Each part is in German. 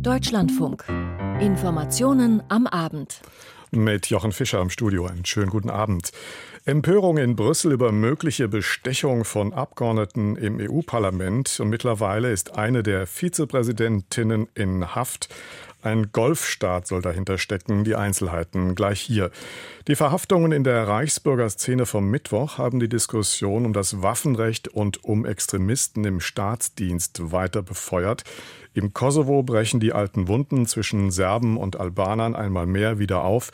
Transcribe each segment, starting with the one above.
Deutschlandfunk. Informationen am Abend. Mit Jochen Fischer im Studio. Einen schönen guten Abend. Empörung in Brüssel über mögliche Bestechung von Abgeordneten im EU-Parlament. Und mittlerweile ist eine der Vizepräsidentinnen in Haft. Ein Golfstaat soll dahinter stecken, die Einzelheiten gleich hier. Die Verhaftungen in der Reichsbürgerszene vom Mittwoch haben die Diskussion um das Waffenrecht und um Extremisten im Staatsdienst weiter befeuert. Im Kosovo brechen die alten Wunden zwischen Serben und Albanern einmal mehr wieder auf.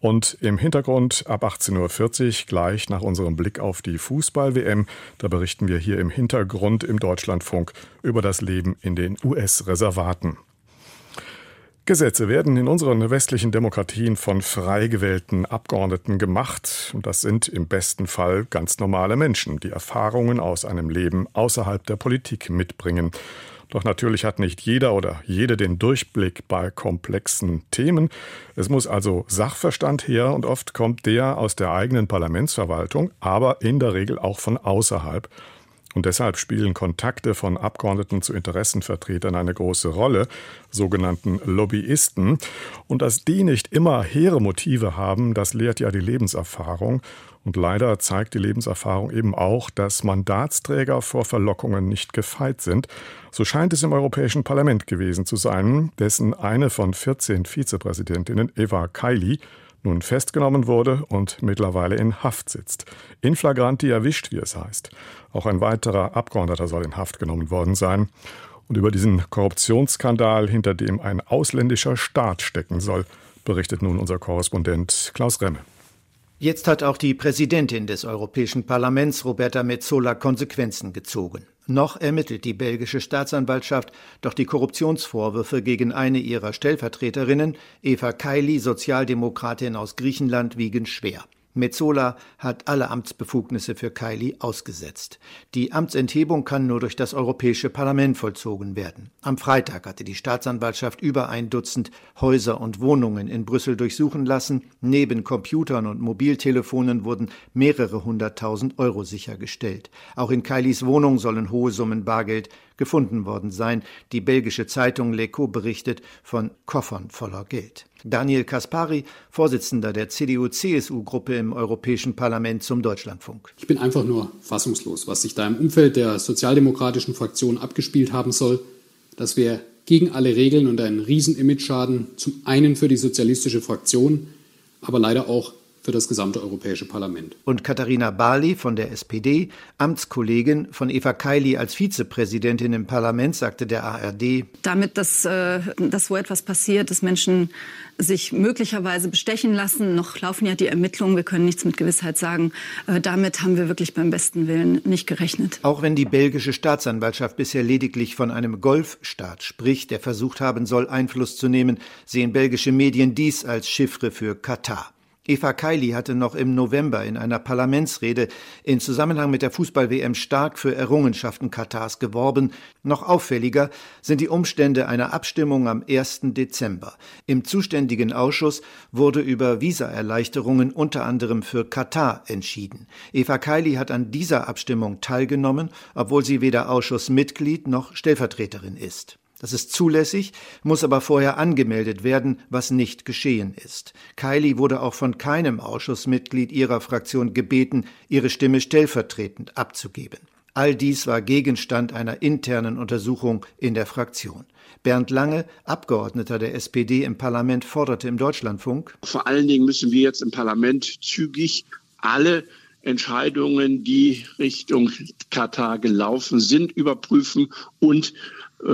Und im Hintergrund ab 18.40 Uhr gleich nach unserem Blick auf die Fußball-WM, da berichten wir hier im Hintergrund im Deutschlandfunk über das Leben in den US-Reservaten. Gesetze werden in unseren westlichen Demokratien von frei gewählten Abgeordneten gemacht. Und das sind im besten Fall ganz normale Menschen, die Erfahrungen aus einem Leben außerhalb der Politik mitbringen. Doch natürlich hat nicht jeder oder jede den Durchblick bei komplexen Themen. Es muss also Sachverstand her und oft kommt der aus der eigenen Parlamentsverwaltung, aber in der Regel auch von außerhalb. Und deshalb spielen Kontakte von Abgeordneten zu Interessenvertretern eine große Rolle, sogenannten Lobbyisten. Und dass die nicht immer hehre Motive haben, das lehrt ja die Lebenserfahrung. Und leider zeigt die Lebenserfahrung eben auch, dass Mandatsträger vor Verlockungen nicht gefeit sind. So scheint es im Europäischen Parlament gewesen zu sein, dessen eine von 14 Vizepräsidentinnen, Eva Kaili, nun festgenommen wurde und mittlerweile in Haft sitzt. In flagranti erwischt, wie es heißt. Auch ein weiterer Abgeordneter soll in Haft genommen worden sein. Und über diesen Korruptionsskandal, hinter dem ein ausländischer Staat stecken soll, berichtet nun unser Korrespondent Klaus Remme. Jetzt hat auch die Präsidentin des Europäischen Parlaments, Roberta Metsola, Konsequenzen gezogen. Noch ermittelt die belgische Staatsanwaltschaft, doch die Korruptionsvorwürfe gegen eine ihrer Stellvertreterinnen, Eva Kaili, Sozialdemokratin aus Griechenland, wiegen schwer. Metzola hat alle Amtsbefugnisse für Kaili ausgesetzt. Die Amtsenthebung kann nur durch das Europäische Parlament vollzogen werden. Am Freitag hatte die Staatsanwaltschaft über ein Dutzend Häuser und Wohnungen in Brüssel durchsuchen lassen. Neben Computern und Mobiltelefonen wurden mehrere hunderttausend Euro sichergestellt. Auch in Kailis Wohnung sollen hohe Summen Bargeld gefunden worden sein. Die belgische Zeitung L'Echo berichtet von Koffern voller Geld. Daniel Kaspari, Vorsitzender der CDU-CSU-Gruppe im Europäischen Parlament zum Deutschlandfunk. Ich bin einfach nur fassungslos, was sich da im Umfeld der sozialdemokratischen Fraktion abgespielt haben soll, dass wir gegen alle Regeln und einen riesen Image-Schaden zum einen für die sozialistische Fraktion, aber leider auch für das gesamte Europäische Parlament. Und Katharina Barley von der SPD, Amtskollegin von Eva Kaili als Vizepräsidentin im Parlament, sagte der ARD. Damit, dass, äh, dass wo etwas passiert, dass Menschen sich möglicherweise bestechen lassen, noch laufen ja die Ermittlungen, wir können nichts mit Gewissheit sagen, äh, damit haben wir wirklich beim besten Willen nicht gerechnet. Auch wenn die belgische Staatsanwaltschaft bisher lediglich von einem Golfstaat spricht, der versucht haben soll, Einfluss zu nehmen, sehen belgische Medien dies als Chiffre für Katar. Eva Kaili hatte noch im November in einer Parlamentsrede in Zusammenhang mit der Fußball-WM stark für Errungenschaften Katars geworben. Noch auffälliger sind die Umstände einer Abstimmung am 1. Dezember. Im zuständigen Ausschuss wurde über Visaerleichterungen unter anderem für Katar entschieden. Eva Kaili hat an dieser Abstimmung teilgenommen, obwohl sie weder Ausschussmitglied noch Stellvertreterin ist. Das ist zulässig, muss aber vorher angemeldet werden, was nicht geschehen ist. Kylie wurde auch von keinem Ausschussmitglied ihrer Fraktion gebeten, ihre Stimme stellvertretend abzugeben. All dies war Gegenstand einer internen Untersuchung in der Fraktion. Bernd Lange, Abgeordneter der SPD im Parlament, forderte im Deutschlandfunk Vor allen Dingen müssen wir jetzt im Parlament zügig alle Entscheidungen, die Richtung Katar gelaufen sind, überprüfen und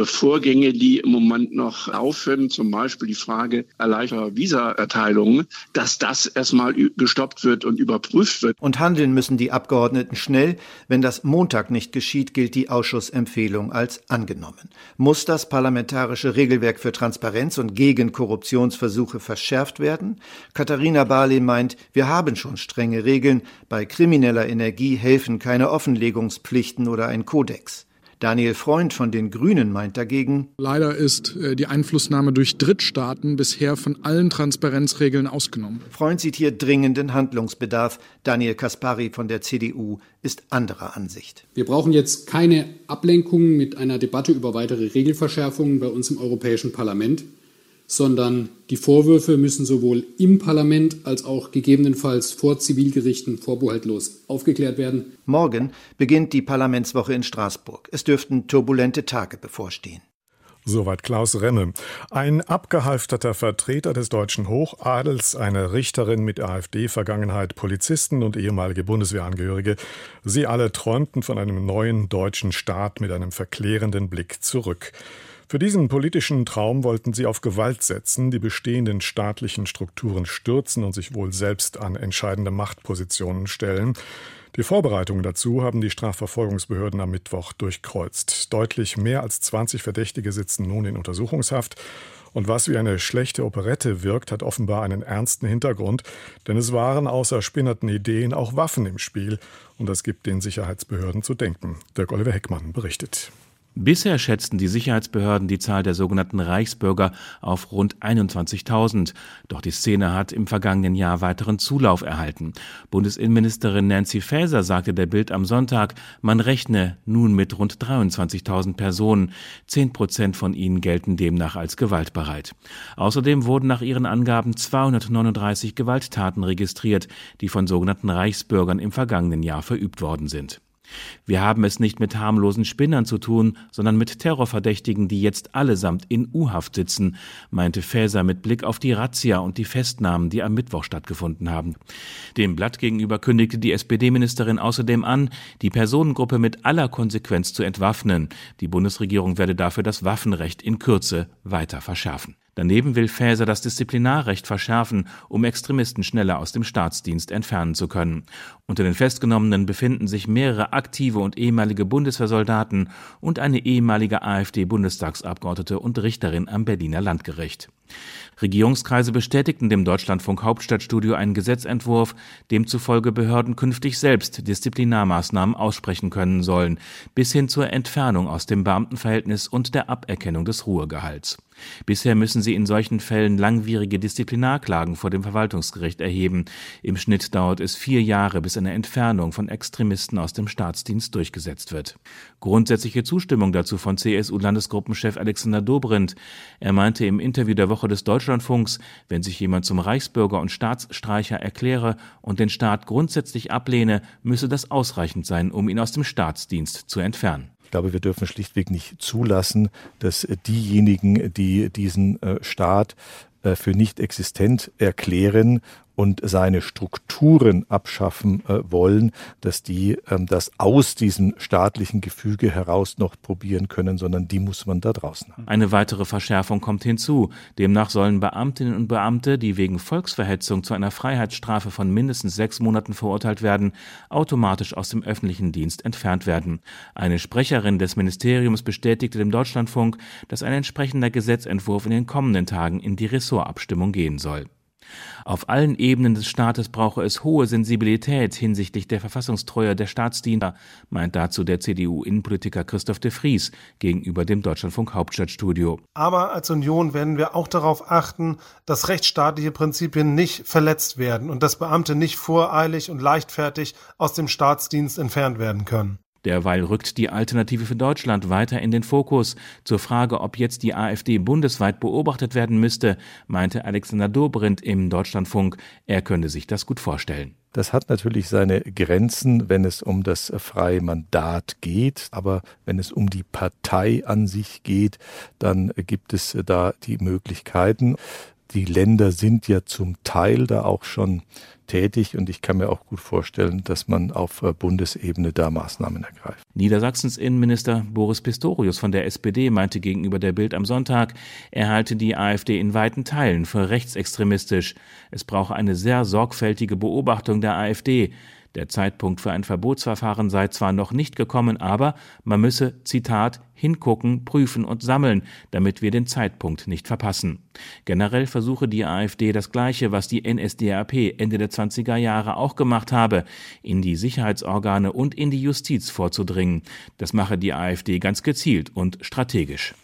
Vorgänge, die im Moment noch laufen, zum Beispiel die Frage erleichterter Visaerteilungen, dass das erstmal gestoppt wird und überprüft wird. Und handeln müssen die Abgeordneten schnell. Wenn das Montag nicht geschieht, gilt die Ausschussempfehlung als angenommen. Muss das parlamentarische Regelwerk für Transparenz und gegen Korruptionsversuche verschärft werden? Katharina Barley meint, wir haben schon strenge Regeln. Bei krimineller Energie helfen keine Offenlegungspflichten oder ein Kodex. Daniel Freund von den Grünen meint dagegen, Leider ist äh, die Einflussnahme durch Drittstaaten bisher von allen Transparenzregeln ausgenommen. Freund sieht hier dringenden Handlungsbedarf. Daniel Kaspari von der CDU ist anderer Ansicht. Wir brauchen jetzt keine Ablenkung mit einer Debatte über weitere Regelverschärfungen bei uns im Europäischen Parlament sondern die Vorwürfe müssen sowohl im Parlament als auch gegebenenfalls vor Zivilgerichten vorbehaltlos aufgeklärt werden. Morgen beginnt die Parlamentswoche in Straßburg. Es dürften turbulente Tage bevorstehen. Soweit Klaus Remme. Ein abgehalfterter Vertreter des deutschen Hochadels, eine Richterin mit AfD-Vergangenheit, Polizisten und ehemalige Bundeswehrangehörige. Sie alle träumten von einem neuen deutschen Staat mit einem verklärenden Blick zurück. Für diesen politischen Traum wollten sie auf Gewalt setzen, die bestehenden staatlichen Strukturen stürzen und sich wohl selbst an entscheidende Machtpositionen stellen. Die Vorbereitungen dazu haben die Strafverfolgungsbehörden am Mittwoch durchkreuzt. Deutlich mehr als 20 Verdächtige sitzen nun in Untersuchungshaft. Und was wie eine schlechte Operette wirkt, hat offenbar einen ernsten Hintergrund, denn es waren außer spinnerten Ideen auch Waffen im Spiel. Und das gibt den Sicherheitsbehörden zu denken. Dirk Oliver Heckmann berichtet. Bisher schätzten die Sicherheitsbehörden die Zahl der sogenannten Reichsbürger auf rund 21.000. Doch die Szene hat im vergangenen Jahr weiteren Zulauf erhalten. Bundesinnenministerin Nancy Faeser sagte der Bild am Sonntag, man rechne nun mit rund 23.000 Personen. Zehn Prozent von ihnen gelten demnach als gewaltbereit. Außerdem wurden nach ihren Angaben 239 Gewalttaten registriert, die von sogenannten Reichsbürgern im vergangenen Jahr verübt worden sind. Wir haben es nicht mit harmlosen Spinnern zu tun, sondern mit Terrorverdächtigen, die jetzt allesamt in U-Haft sitzen, meinte Faeser mit Blick auf die Razzia und die Festnahmen, die am Mittwoch stattgefunden haben. Dem Blatt gegenüber kündigte die SPD-Ministerin außerdem an, die Personengruppe mit aller Konsequenz zu entwaffnen. Die Bundesregierung werde dafür das Waffenrecht in Kürze weiter verschärfen. Daneben will Faeser das Disziplinarrecht verschärfen, um Extremisten schneller aus dem Staatsdienst entfernen zu können. Unter den Festgenommenen befinden sich mehrere aktive und ehemalige Bundeswehrsoldaten und eine ehemalige AfD-Bundestagsabgeordnete und Richterin am Berliner Landgericht. Regierungskreise bestätigten dem Deutschlandfunk Hauptstadtstudio einen Gesetzentwurf, demzufolge Behörden künftig selbst Disziplinarmaßnahmen aussprechen können sollen, bis hin zur Entfernung aus dem Beamtenverhältnis und der Aberkennung des Ruhegehalts. Bisher müssen sie in solchen Fällen langwierige Disziplinarklagen vor dem Verwaltungsgericht erheben. Im Schnitt dauert es vier Jahre, bis eine Entfernung von Extremisten aus dem Staatsdienst durchgesetzt wird. Grundsätzliche Zustimmung dazu von CSU-Landesgruppenchef Alexander Dobrindt. Er meinte im Interview der Woche des Deutschlandfunks, wenn sich jemand zum Reichsbürger und Staatsstreicher erkläre und den Staat grundsätzlich ablehne, müsse das ausreichend sein, um ihn aus dem Staatsdienst zu entfernen. Ich glaube, wir dürfen schlichtweg nicht zulassen, dass diejenigen, die diesen äh, Staat äh, für nicht existent erklären und seine Strukturen abschaffen äh, wollen, dass die ähm, das aus diesem staatlichen Gefüge heraus noch probieren können, sondern die muss man da draußen haben. Eine weitere Verschärfung kommt hinzu. Demnach sollen Beamtinnen und Beamte, die wegen Volksverhetzung zu einer Freiheitsstrafe von mindestens sechs Monaten verurteilt werden, automatisch aus dem öffentlichen Dienst entfernt werden. Eine Sprecherin des Ministeriums bestätigte dem Deutschlandfunk, dass ein entsprechender Gesetzentwurf in den kommenden Tagen in die Ressortabstimmung gehen soll. Auf allen Ebenen des Staates brauche es hohe Sensibilität hinsichtlich der Verfassungstreue der Staatsdiener, meint dazu der CDU-Innenpolitiker Christoph de Vries gegenüber dem Deutschlandfunk Hauptstadtstudio. Aber als Union werden wir auch darauf achten, dass rechtsstaatliche Prinzipien nicht verletzt werden und dass Beamte nicht voreilig und leichtfertig aus dem Staatsdienst entfernt werden können. Derweil rückt die Alternative für Deutschland weiter in den Fokus. Zur Frage, ob jetzt die AfD bundesweit beobachtet werden müsste, meinte Alexander Dobrindt im Deutschlandfunk, er könne sich das gut vorstellen. Das hat natürlich seine Grenzen, wenn es um das freie Mandat geht. Aber wenn es um die Partei an sich geht, dann gibt es da die Möglichkeiten. Die Länder sind ja zum Teil da auch schon tätig und ich kann mir auch gut vorstellen, dass man auf äh, Bundesebene da Maßnahmen ergreift. Niedersachsens Innenminister Boris Pistorius von der SPD meinte gegenüber der Bild am Sonntag, er halte die AfD in weiten Teilen für rechtsextremistisch. Es brauche eine sehr sorgfältige Beobachtung der AfD. Der Zeitpunkt für ein Verbotsverfahren sei zwar noch nicht gekommen, aber man müsse, Zitat, hingucken, prüfen und sammeln, damit wir den Zeitpunkt nicht verpassen. Generell versuche die AfD das Gleiche, was die NSDAP Ende der 20er Jahre auch gemacht habe, in die Sicherheitsorgane und in die Justiz vorzudringen. Das mache die AfD ganz gezielt und strategisch.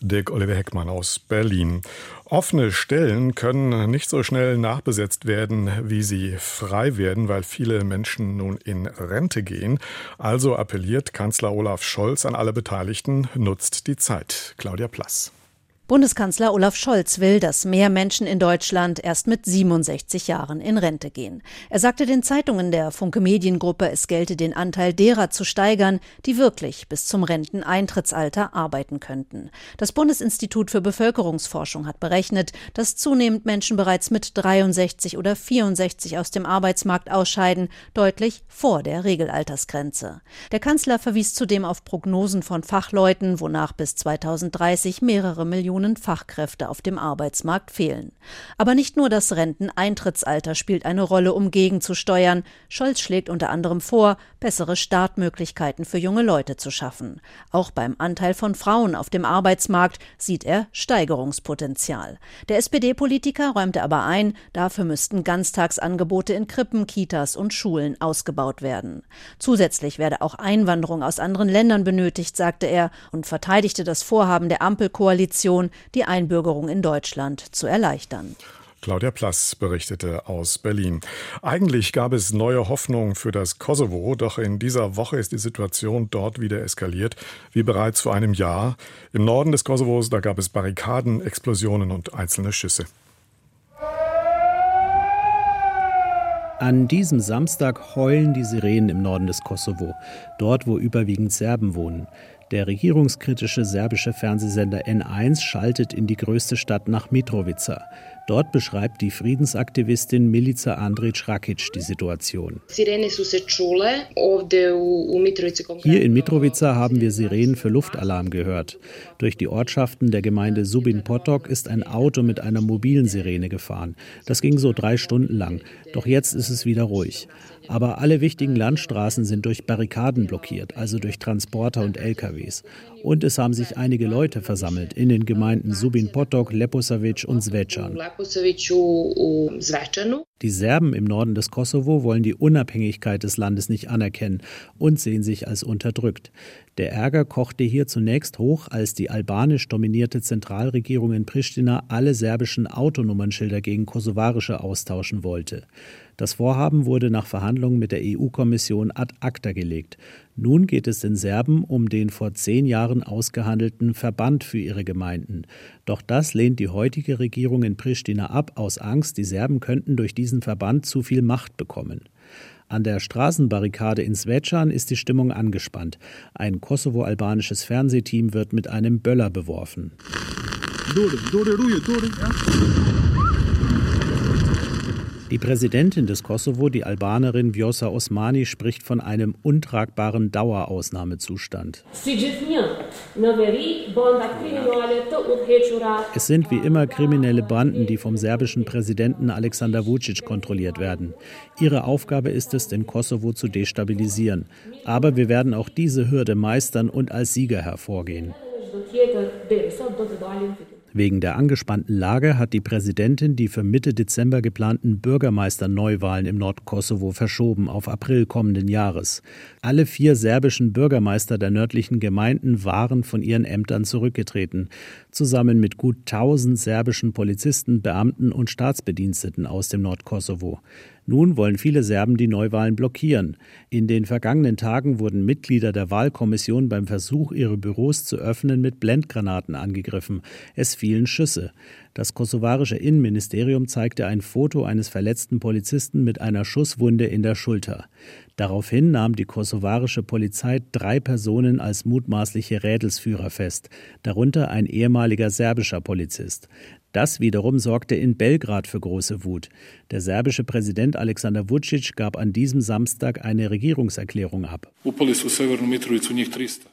Dirk Oliver Heckmann aus Berlin. Offene Stellen können nicht so schnell nachbesetzt werden, wie sie frei werden, weil viele Menschen nun in Rente gehen. Also appelliert Kanzler Olaf Scholz an alle Beteiligten, nutzt die Zeit. Claudia Plass. Bundeskanzler Olaf Scholz will, dass mehr Menschen in Deutschland erst mit 67 Jahren in Rente gehen. Er sagte den Zeitungen der Funke Mediengruppe, es gelte den Anteil derer zu steigern, die wirklich bis zum Renteneintrittsalter arbeiten könnten. Das Bundesinstitut für Bevölkerungsforschung hat berechnet, dass zunehmend Menschen bereits mit 63 oder 64 aus dem Arbeitsmarkt ausscheiden, deutlich vor der Regelaltersgrenze. Der Kanzler verwies zudem auf Prognosen von Fachleuten, wonach bis 2030 mehrere Millionen Millionen Fachkräfte auf dem Arbeitsmarkt fehlen. Aber nicht nur das Renteneintrittsalter spielt eine Rolle, um gegenzusteuern. Scholz schlägt unter anderem vor, bessere Startmöglichkeiten für junge Leute zu schaffen. Auch beim Anteil von Frauen auf dem Arbeitsmarkt sieht er Steigerungspotenzial. Der SPD-Politiker räumte aber ein, dafür müssten Ganztagsangebote in Krippen, Kitas und Schulen ausgebaut werden. Zusätzlich werde auch Einwanderung aus anderen Ländern benötigt, sagte er und verteidigte das Vorhaben der Ampelkoalition, die Einbürgerung in Deutschland zu erleichtern. Claudia Plass berichtete aus Berlin. Eigentlich gab es neue Hoffnung für das Kosovo, doch in dieser Woche ist die Situation dort wieder eskaliert, wie bereits vor einem Jahr. Im Norden des Kosovos, da gab es Barrikaden, Explosionen und einzelne Schüsse. An diesem Samstag heulen die Sirenen im Norden des Kosovo, dort wo überwiegend Serben wohnen. Der regierungskritische serbische Fernsehsender N1 schaltet in die größte Stadt nach Mitrovica. Dort beschreibt die Friedensaktivistin Milica Andrić Rakic die Situation. Hier in Mitrovica haben wir Sirenen für Luftalarm gehört. Durch die Ortschaften der Gemeinde Subin Potok ist ein Auto mit einer mobilen Sirene gefahren. Das ging so drei Stunden lang. Doch jetzt ist es wieder ruhig. Aber alle wichtigen Landstraßen sind durch Barrikaden blockiert, also durch Transporter und LKWs. Und es haben sich einige Leute versammelt in den Gemeinden Subin Potok, Leposavic und Zvečan. Die Serben im Norden des Kosovo wollen die Unabhängigkeit des Landes nicht anerkennen und sehen sich als unterdrückt. Der Ärger kochte hier zunächst hoch, als die albanisch dominierte Zentralregierung in Pristina alle serbischen Autonummernschilder gegen kosovarische austauschen wollte. Das Vorhaben wurde nach Verhandlungen mit der EU-Kommission ad acta gelegt. Nun geht es den Serben um den vor zehn Jahren ausgehandelten Verband für ihre Gemeinden. Doch das lehnt die heutige Regierung in Pristina ab, aus Angst, die Serben könnten durch diesen Verband zu viel Macht bekommen. An der Straßenbarrikade in Svečan ist die Stimmung angespannt. Ein kosovo-albanisches Fernsehteam wird mit einem Böller beworfen. Die Präsidentin des Kosovo, die Albanerin Vjosa Osmani, spricht von einem untragbaren Dauerausnahmezustand. Es sind wie immer kriminelle Banden, die vom serbischen Präsidenten Alexander Vucic kontrolliert werden. Ihre Aufgabe ist es, den Kosovo zu destabilisieren. Aber wir werden auch diese Hürde meistern und als Sieger hervorgehen. Wegen der angespannten Lage hat die Präsidentin die für Mitte Dezember geplanten Bürgermeisterneuwahlen im Nordkosovo verschoben auf April kommenden Jahres. Alle vier serbischen Bürgermeister der nördlichen Gemeinden waren von ihren Ämtern zurückgetreten, zusammen mit gut 1000 serbischen Polizisten, Beamten und Staatsbediensteten aus dem Nordkosovo. Nun wollen viele Serben die Neuwahlen blockieren. In den vergangenen Tagen wurden Mitglieder der Wahlkommission beim Versuch, ihre Büros zu öffnen, mit Blendgranaten angegriffen. Es fielen Schüsse. Das kosovarische Innenministerium zeigte ein Foto eines verletzten Polizisten mit einer Schusswunde in der Schulter. Daraufhin nahm die kosovarische Polizei drei Personen als mutmaßliche Rädelsführer fest, darunter ein ehemaliger serbischer Polizist. Das wiederum sorgte in Belgrad für große Wut. Der serbische Präsident Alexander Vucic gab an diesem Samstag eine Regierungserklärung ab.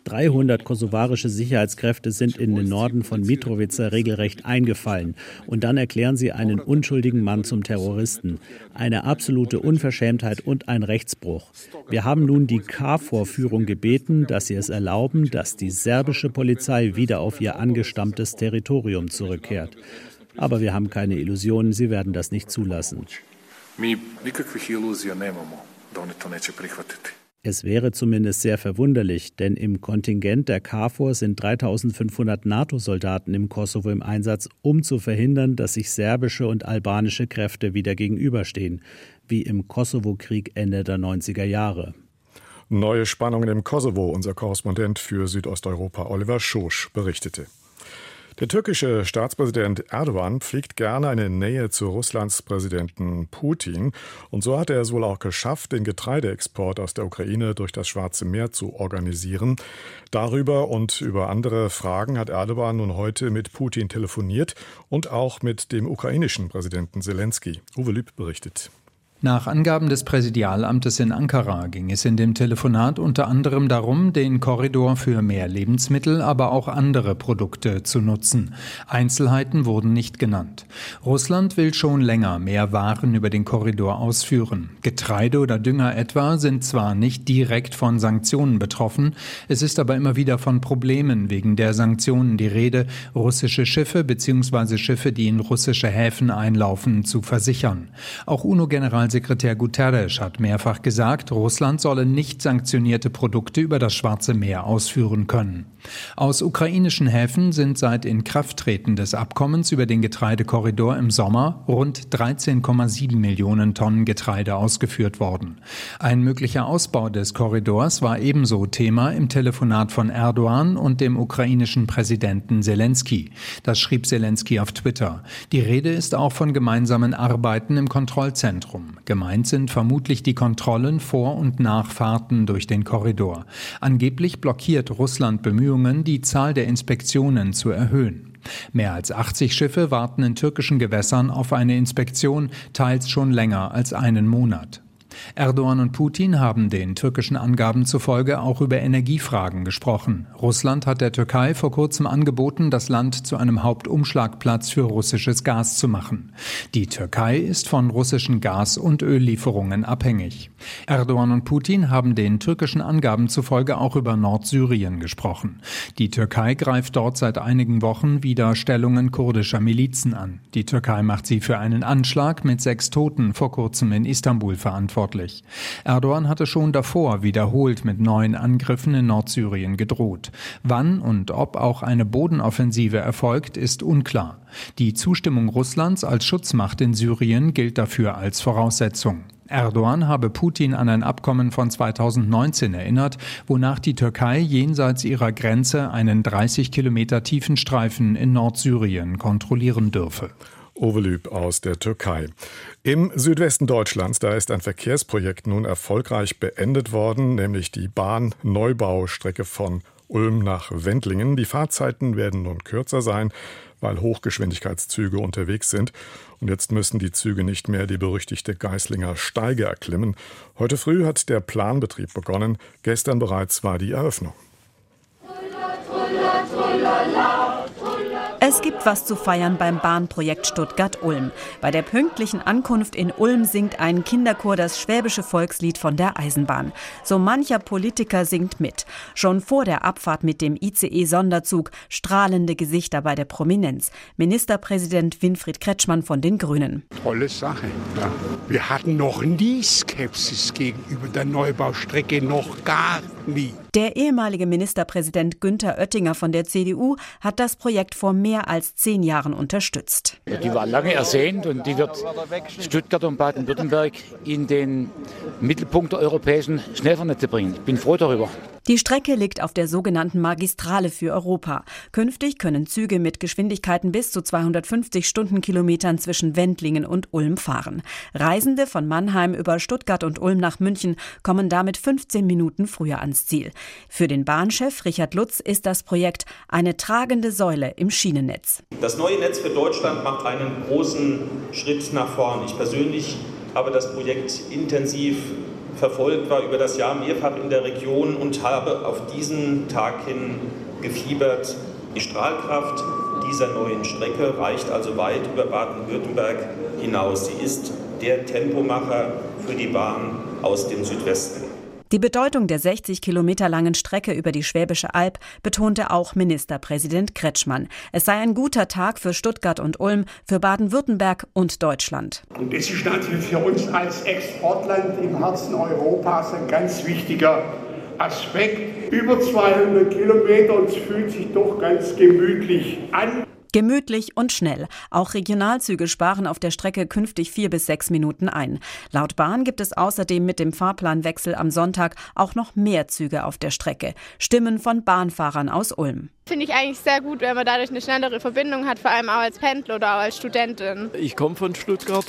300 kosovarische Sicherheitskräfte sind in den Norden von Mitrovica regelrecht eingefallen. Und dann erklären sie einen unschuldigen Mann zum Terroristen. Eine absolute Unverschämtheit und ein Rechtsbruch. Wir haben nun die KFOR-Führung gebeten, dass sie es erlauben, dass die serbische Polizei wieder auf ihr angestammtes Territorium zurückkehrt. Aber wir haben keine Illusionen, sie werden das nicht zulassen. Es wäre zumindest sehr verwunderlich, denn im Kontingent der KFOR sind 3500 NATO-Soldaten im Kosovo im Einsatz, um zu verhindern, dass sich serbische und albanische Kräfte wieder gegenüberstehen, wie im Kosovo-Krieg Ende der 90er Jahre. Neue Spannungen im Kosovo, unser Korrespondent für Südosteuropa Oliver Schosch berichtete. Der türkische Staatspräsident Erdogan pflegt gerne eine Nähe zu Russlands Präsidenten Putin. Und so hat er es wohl auch geschafft, den Getreideexport aus der Ukraine durch das Schwarze Meer zu organisieren. Darüber und über andere Fragen hat Erdogan nun heute mit Putin telefoniert und auch mit dem ukrainischen Präsidenten Zelensky. Uwe Lüb berichtet. Nach Angaben des Präsidialamtes in Ankara ging es in dem Telefonat unter anderem darum, den Korridor für mehr Lebensmittel, aber auch andere Produkte zu nutzen. Einzelheiten wurden nicht genannt. Russland will schon länger mehr Waren über den Korridor ausführen. Getreide oder Dünger etwa sind zwar nicht direkt von Sanktionen betroffen, es ist aber immer wieder von Problemen wegen der Sanktionen die Rede, russische Schiffe bzw. Schiffe, die in russische Häfen einlaufen, zu versichern. Auch UNO-General Generalsekretär Guterres hat mehrfach gesagt, Russland solle nicht sanktionierte Produkte über das Schwarze Meer ausführen können. Aus ukrainischen Häfen sind seit Inkrafttreten des Abkommens über den Getreidekorridor im Sommer rund 13,7 Millionen Tonnen Getreide ausgeführt worden. Ein möglicher Ausbau des Korridors war ebenso Thema im Telefonat von Erdogan und dem ukrainischen Präsidenten Zelensky. Das schrieb Zelensky auf Twitter. Die Rede ist auch von gemeinsamen Arbeiten im Kontrollzentrum. Gemeint sind vermutlich die Kontrollen vor und nach Fahrten durch den Korridor. Angeblich blockiert Russland Bemühungen, die Zahl der Inspektionen zu erhöhen. Mehr als 80 Schiffe warten in türkischen Gewässern auf eine Inspektion, teils schon länger als einen Monat. Erdogan und Putin haben den türkischen Angaben zufolge auch über Energiefragen gesprochen. Russland hat der Türkei vor kurzem angeboten, das Land zu einem Hauptumschlagplatz für russisches Gas zu machen. Die Türkei ist von russischen Gas- und Öllieferungen abhängig. Erdogan und Putin haben den türkischen Angaben zufolge auch über Nordsyrien gesprochen. Die Türkei greift dort seit einigen Wochen wieder Stellungen kurdischer Milizen an. Die Türkei macht sie für einen Anschlag mit sechs Toten vor kurzem in Istanbul verantwortlich verantwortlich. Erdogan hatte schon davor wiederholt mit neuen Angriffen in Nordsyrien gedroht. Wann und ob auch eine Bodenoffensive erfolgt, ist unklar. Die Zustimmung Russlands als Schutzmacht in Syrien gilt dafür als Voraussetzung. Erdogan habe Putin an ein Abkommen von 2019 erinnert, wonach die Türkei jenseits ihrer Grenze einen 30 Kilometer tiefen Streifen in Nordsyrien kontrollieren dürfe. Ovelüb aus der Türkei. Im Südwesten Deutschlands, da ist ein Verkehrsprojekt nun erfolgreich beendet worden, nämlich die Bahnneubau-Strecke von Ulm nach Wendlingen. Die Fahrzeiten werden nun kürzer sein, weil Hochgeschwindigkeitszüge unterwegs sind. Und jetzt müssen die Züge nicht mehr die berüchtigte Geislinger Steige erklimmen. Heute früh hat der Planbetrieb begonnen. Gestern bereits war die Eröffnung. Tulla, tulla, tulla, es gibt was zu feiern beim Bahnprojekt Stuttgart-Ulm. Bei der pünktlichen Ankunft in Ulm singt ein Kinderchor das schwäbische Volkslied von der Eisenbahn. So mancher Politiker singt mit. Schon vor der Abfahrt mit dem ICE-Sonderzug strahlende Gesichter bei der Prominenz. Ministerpräsident Winfried Kretschmann von den Grünen. Tolle Sache. Ja. Wir hatten noch nie Skepsis gegenüber der Neubaustrecke, noch gar nie. Der ehemalige Ministerpräsident Günther Oettinger von der CDU hat das Projekt vor mehr als zehn Jahren unterstützt. Die war lange ersehnt und die wird Stuttgart und Baden-Württemberg in den Mittelpunkt der europäischen Schnellfahrnetze bringen. Ich bin froh darüber. Die Strecke liegt auf der sogenannten Magistrale für Europa. Künftig können Züge mit Geschwindigkeiten bis zu 250 Stundenkilometern zwischen Wendlingen und Ulm fahren. Reisende von Mannheim über Stuttgart und Ulm nach München kommen damit 15 Minuten früher ans Ziel. Für den Bahnchef Richard Lutz ist das Projekt eine tragende Säule im Schienennetz. Das neue Netz für Deutschland macht einen großen Schritt nach vorn. Ich persönlich habe das Projekt intensiv verfolgt, war über das Jahr mehrfach in der Region und habe auf diesen Tag hin gefiebert. Die Strahlkraft dieser neuen Strecke reicht also weit über Baden-Württemberg hinaus. Sie ist der Tempomacher für die Bahn aus dem Südwesten. Die Bedeutung der 60 Kilometer langen Strecke über die Schwäbische Alb betonte auch Ministerpräsident Kretschmann. Es sei ein guter Tag für Stuttgart und Ulm, für Baden-Württemberg und Deutschland. Und es ist natürlich für uns als Exportland im Herzen Europas ein ganz wichtiger Aspekt. Über 200 Kilometer und es fühlt sich doch ganz gemütlich an. Gemütlich und schnell. Auch Regionalzüge sparen auf der Strecke künftig vier bis sechs Minuten ein. Laut Bahn gibt es außerdem mit dem Fahrplanwechsel am Sonntag auch noch mehr Züge auf der Strecke. Stimmen von Bahnfahrern aus Ulm. Finde ich eigentlich sehr gut, wenn man dadurch eine schnellere Verbindung hat, vor allem auch als Pendler oder auch als Studentin. Ich komme von Stuttgart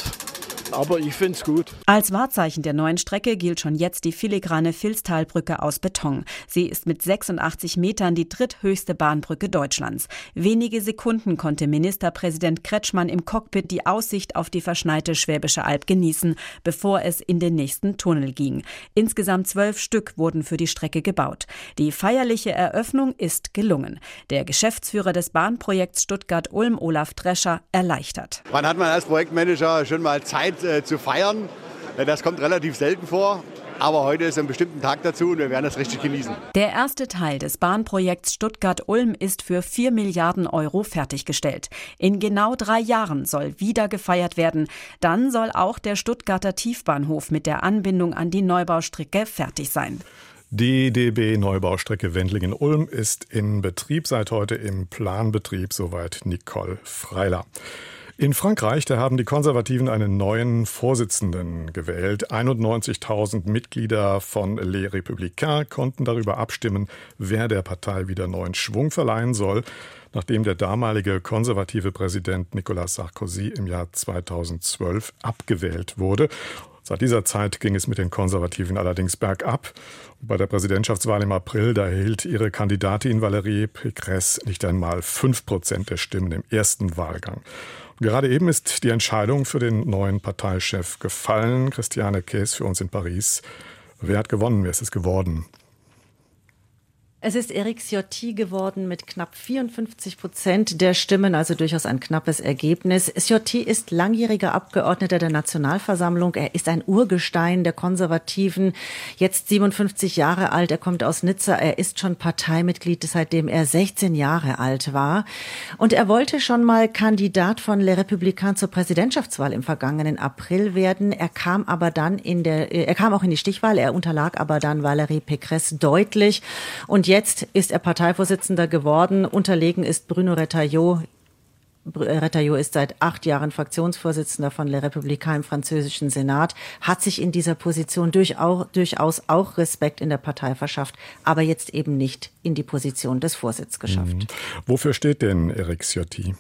aber ich finde es gut. Als Wahrzeichen der neuen Strecke gilt schon jetzt die filigrane Filztalbrücke aus Beton. Sie ist mit 86 Metern die dritthöchste Bahnbrücke Deutschlands. Wenige Sekunden konnte Ministerpräsident Kretschmann im Cockpit die Aussicht auf die verschneite Schwäbische Alb genießen, bevor es in den nächsten Tunnel ging. Insgesamt zwölf Stück wurden für die Strecke gebaut. Die feierliche Eröffnung ist gelungen. Der Geschäftsführer des Bahnprojekts Stuttgart-Ulm, Olaf Drescher, erleichtert. Wann hat man als Projektmanager schon mal Zeit, äh, zu feiern. Äh, das kommt relativ selten vor. Aber heute ist ein bestimmter Tag dazu und wir werden das richtig genießen. Der erste Teil des Bahnprojekts Stuttgart-Ulm ist für 4 Milliarden Euro fertiggestellt. In genau drei Jahren soll wieder gefeiert werden. Dann soll auch der Stuttgarter Tiefbahnhof mit der Anbindung an die Neubaustrecke fertig sein. Die DB Neubaustrecke Wendlingen-Ulm ist in Betrieb, seit heute im Planbetrieb, soweit Nicole Freiler. In Frankreich, da haben die Konservativen einen neuen Vorsitzenden gewählt. 91.000 Mitglieder von Les Républicains konnten darüber abstimmen, wer der Partei wieder neuen Schwung verleihen soll, nachdem der damalige konservative Präsident Nicolas Sarkozy im Jahr 2012 abgewählt wurde. Seit dieser Zeit ging es mit den Konservativen allerdings bergab. Bei der Präsidentschaftswahl im April, da erhielt ihre Kandidatin Valérie Pécresse nicht einmal fünf Prozent der Stimmen im ersten Wahlgang. Gerade eben ist die Entscheidung für den neuen Parteichef gefallen. Christiane Käs für uns in Paris. Wer hat gewonnen? Wer ist es geworden? Es ist Eric Ciotti geworden mit knapp 54 Prozent der Stimmen, also durchaus ein knappes Ergebnis. Ciotti ist langjähriger Abgeordneter der Nationalversammlung. Er ist ein Urgestein der Konservativen, jetzt 57 Jahre alt. Er kommt aus Nizza. Er ist schon Parteimitglied, seitdem er 16 Jahre alt war. Und er wollte schon mal Kandidat von Les Républicains zur Präsidentschaftswahl im vergangenen April werden. Er kam aber dann in der, er kam auch in die Stichwahl. Er unterlag aber dann Valérie Pécresse deutlich. Und Jetzt ist er Parteivorsitzender geworden. Unterlegen ist Bruno Retailleau. Retailleau ist seit acht Jahren Fraktionsvorsitzender von Les Républicains im französischen Senat, hat sich in dieser Position durchaus auch Respekt in der Partei verschafft, aber jetzt eben nicht in die Position des Vorsitzes geschafft. Mhm. Wofür steht denn Eric Ciotti?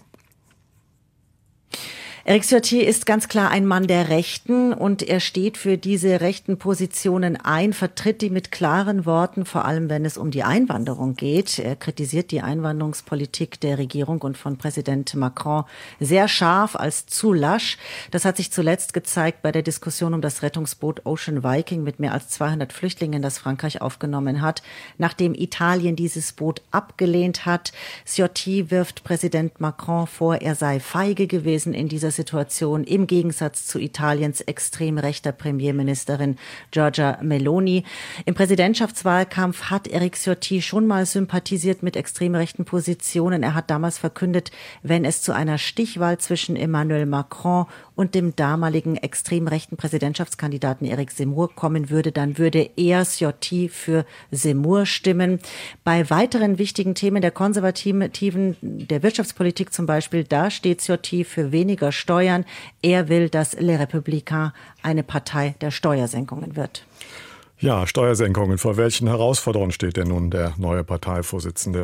Eric Ciotti ist ganz klar ein Mann der Rechten und er steht für diese rechten Positionen ein, vertritt die mit klaren Worten, vor allem wenn es um die Einwanderung geht. Er kritisiert die Einwanderungspolitik der Regierung und von Präsident Macron sehr scharf als zu lasch. Das hat sich zuletzt gezeigt bei der Diskussion um das Rettungsboot Ocean Viking mit mehr als 200 Flüchtlingen, das Frankreich aufgenommen hat. Nachdem Italien dieses Boot abgelehnt hat, Ciotti wirft Präsident Macron vor, er sei feige gewesen in dieser Situation im Gegensatz zu Italiens extrem rechter Premierministerin Giorgia Meloni. Im Präsidentschaftswahlkampf hat Eric Ciotti schon mal sympathisiert mit extrem rechten Positionen. Er hat damals verkündet, wenn es zu einer Stichwahl zwischen Emmanuel Macron und dem damaligen extrem rechten Präsidentschaftskandidaten Eric Zemmour kommen würde, dann würde er Ciotti für Zemmour stimmen. Bei weiteren wichtigen Themen der Konservativen, der Wirtschaftspolitik zum Beispiel, da steht Ciotti für weniger Steuern. Er will, dass Les Républicains eine Partei der Steuersenkungen wird. Ja, Steuersenkungen. Vor welchen Herausforderungen steht denn nun der neue Parteivorsitzende?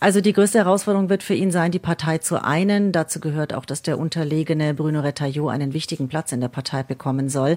Also die größte Herausforderung wird für ihn sein, die Partei zu einen. Dazu gehört auch, dass der unterlegene Bruno Retailleau einen wichtigen Platz in der Partei bekommen soll.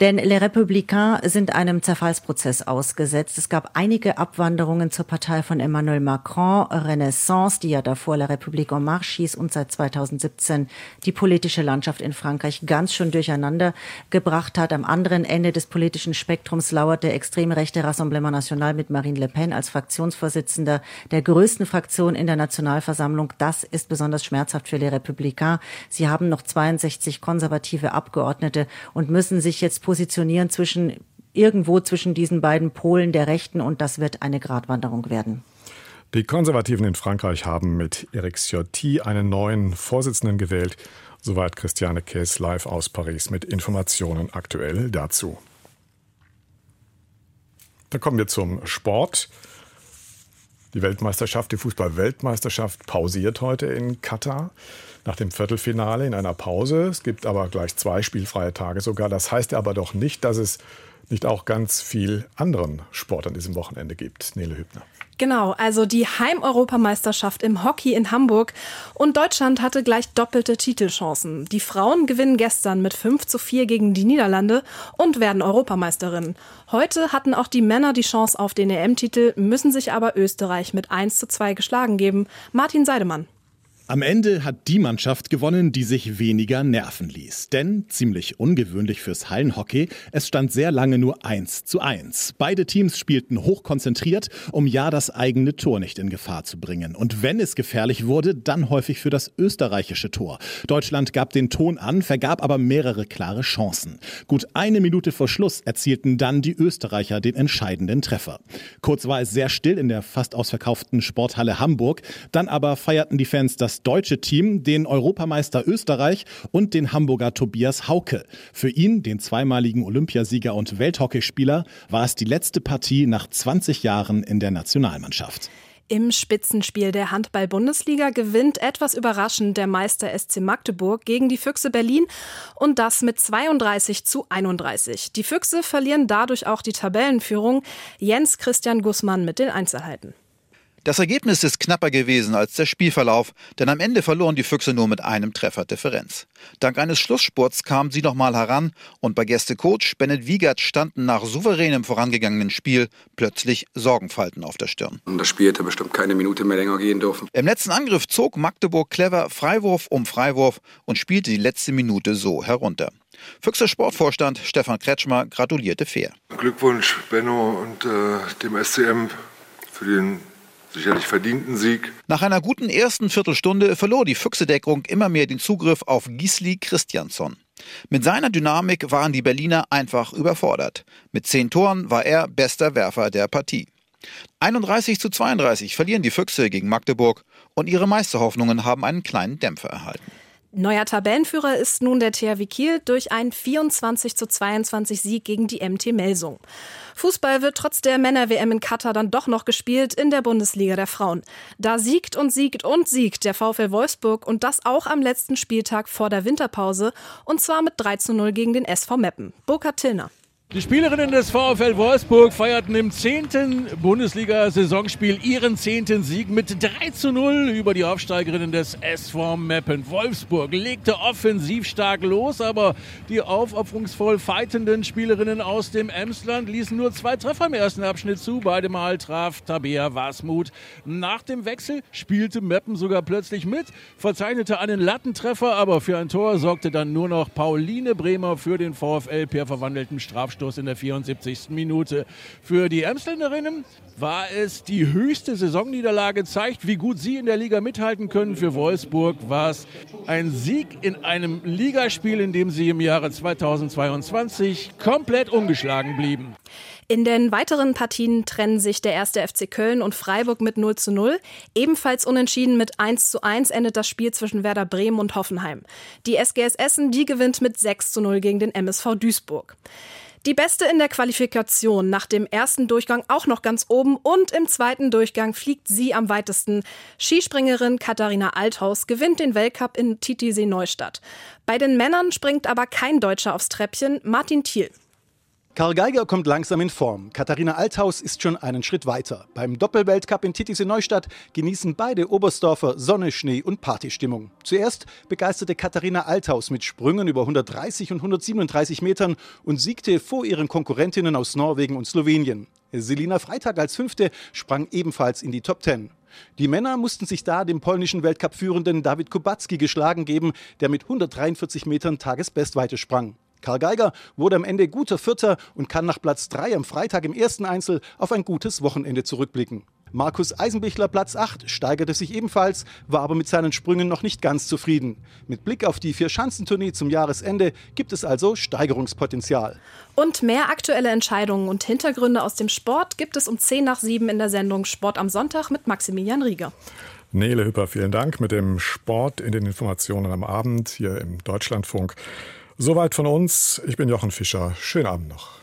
Denn Les Républicains sind einem Zerfallsprozess ausgesetzt. Es gab einige Abwanderungen zur Partei von Emmanuel Macron, Renaissance, die ja davor La République en Marche hieß und seit 2017 die politische Landschaft in Frankreich ganz schön durcheinander gebracht hat. Am anderen Ende des politischen Spektrums lauert der extreme rechte Rassemblement National mit Marine Le Pen als Fraktionsvorsitzender der größten Fraktion AfD-Fraktion in der Nationalversammlung. Das ist besonders schmerzhaft für Les Républicains. Sie haben noch 62 konservative Abgeordnete und müssen sich jetzt positionieren zwischen irgendwo zwischen diesen beiden Polen der Rechten und das wird eine Gratwanderung werden. Die Konservativen in Frankreich haben mit Eric Ciotti einen neuen Vorsitzenden gewählt. Soweit Christiane Käs live aus Paris mit Informationen aktuell dazu. Dann kommen wir zum Sport. Die Weltmeisterschaft, die Fußball-Weltmeisterschaft pausiert heute in Katar nach dem Viertelfinale in einer Pause. Es gibt aber gleich zwei spielfreie Tage sogar. Das heißt aber doch nicht, dass es nicht auch ganz viel anderen Sport an diesem Wochenende gibt. Nele Hübner. Genau, also die Heimeuropameisterschaft im Hockey in Hamburg und Deutschland hatte gleich doppelte Titelchancen. Die Frauen gewinnen gestern mit 5 zu 4 gegen die Niederlande und werden Europameisterinnen. Heute hatten auch die Männer die Chance auf den EM-Titel, müssen sich aber Österreich mit 1 zu 2 geschlagen geben. Martin Seidemann. Am Ende hat die Mannschaft gewonnen, die sich weniger nerven ließ. Denn, ziemlich ungewöhnlich fürs Hallenhockey, es stand sehr lange nur 1 zu 1. Beide Teams spielten hochkonzentriert, um ja das eigene Tor nicht in Gefahr zu bringen. Und wenn es gefährlich wurde, dann häufig für das österreichische Tor. Deutschland gab den Ton an, vergab aber mehrere klare Chancen. Gut eine Minute vor Schluss erzielten dann die Österreicher den entscheidenden Treffer. Kurz war es sehr still in der fast ausverkauften Sporthalle Hamburg, dann aber feierten die Fans das deutsche Team den Europameister Österreich und den Hamburger Tobias Hauke. Für ihn, den zweimaligen Olympiasieger und Welthockeyspieler, war es die letzte Partie nach 20 Jahren in der Nationalmannschaft. Im Spitzenspiel der Handball-Bundesliga gewinnt etwas überraschend der Meister SC Magdeburg gegen die Füchse Berlin und das mit 32 zu 31. Die Füchse verlieren dadurch auch die Tabellenführung. Jens Christian Gussmann mit den Einzelheiten. Das Ergebnis ist knapper gewesen als der Spielverlauf, denn am Ende verloren die Füchse nur mit einem Treffer Differenz. Dank eines Schlussspurts kamen sie nochmal heran und bei Gästecoach Bennett Wiegert standen nach souveränem vorangegangenen Spiel plötzlich Sorgenfalten auf der Stirn. Das Spiel hätte bestimmt keine Minute mehr länger gehen dürfen. Im letzten Angriff zog Magdeburg clever Freiwurf um Freiwurf und spielte die letzte Minute so herunter. Füchse Sportvorstand Stefan Kretschmer gratulierte fair. Glückwunsch Benno und äh, dem SCM für den sicherlich verdienten Sieg. Nach einer guten ersten Viertelstunde verlor die Füchsedeckung immer mehr den Zugriff auf Gisli Christiansson. Mit seiner Dynamik waren die Berliner einfach überfordert. Mit zehn Toren war er bester Werfer der Partie. 31 zu 32 verlieren die Füchse gegen Magdeburg und ihre Meisterhoffnungen haben einen kleinen Dämpfer erhalten. Neuer Tabellenführer ist nun der THW Kiel durch einen 24 zu 22 Sieg gegen die MT Melsung. Fußball wird trotz der Männer-WM in Katar dann doch noch gespielt in der Bundesliga der Frauen. Da siegt und siegt und siegt der VfL Wolfsburg und das auch am letzten Spieltag vor der Winterpause und zwar mit 3 zu 0 gegen den SV Meppen. Burkhard Tillner. Die Spielerinnen des VfL Wolfsburg feierten im zehnten Bundesliga-Saisonspiel ihren zehnten Sieg mit 3 zu 0 über die Aufsteigerinnen des SV Meppen. Wolfsburg legte offensiv stark los, aber die aufopferungsvoll fightenden Spielerinnen aus dem Emsland ließen nur zwei Treffer im ersten Abschnitt zu. Beide Mal traf Tabea Wasmut. Nach dem Wechsel spielte Meppen sogar plötzlich mit, verzeichnete einen Lattentreffer, aber für ein Tor sorgte dann nur noch Pauline Bremer für den VfL per verwandelten Strafstoß. Freistoß in der 74. Minute. Für die Emsländerinnen war es die höchste Saisonniederlage, zeigt, wie gut sie in der Liga mithalten können. Für Wolfsburg war es ein Sieg in einem Ligaspiel, in dem sie im Jahre 2022 komplett ungeschlagen blieben. In den weiteren Partien trennen sich der erste FC Köln und Freiburg mit 0 zu 0. Ebenfalls unentschieden mit 1 zu 1 endet das Spiel zwischen Werder Bremen und Hoffenheim. Die SGS Essen, die gewinnt mit 6 zu 0 gegen den MSV Duisburg. Die Beste in der Qualifikation nach dem ersten Durchgang auch noch ganz oben und im zweiten Durchgang fliegt sie am weitesten. Skispringerin Katharina Althaus gewinnt den Weltcup in Titisee Neustadt. Bei den Männern springt aber kein Deutscher aufs Treppchen, Martin Thiel. Karl Geiger kommt langsam in Form. Katharina Althaus ist schon einen Schritt weiter. Beim Doppelweltcup in Titisee Neustadt genießen beide Oberstdorfer Sonne, Schnee und Partystimmung. Zuerst begeisterte Katharina Althaus mit Sprüngen über 130 und 137 Metern und siegte vor ihren Konkurrentinnen aus Norwegen und Slowenien. Selina Freitag als Fünfte sprang ebenfalls in die Top Ten. Die Männer mussten sich da dem polnischen Weltcup-Führenden David Kubacki geschlagen geben, der mit 143 Metern Tagesbestweite sprang. Karl Geiger wurde am Ende guter Vierter und kann nach Platz 3 am Freitag im ersten Einzel auf ein gutes Wochenende zurückblicken. Markus Eisenbichler Platz 8 steigerte sich ebenfalls, war aber mit seinen Sprüngen noch nicht ganz zufrieden. Mit Blick auf die Vier-Schanzentournee zum Jahresende gibt es also Steigerungspotenzial. Und mehr aktuelle Entscheidungen und Hintergründe aus dem Sport gibt es um 10 nach 7 in der Sendung Sport am Sonntag mit Maximilian Rieger. Nele Hüpper, vielen Dank mit dem Sport in den Informationen am Abend hier im Deutschlandfunk. Soweit von uns. Ich bin Jochen Fischer. Schönen Abend noch.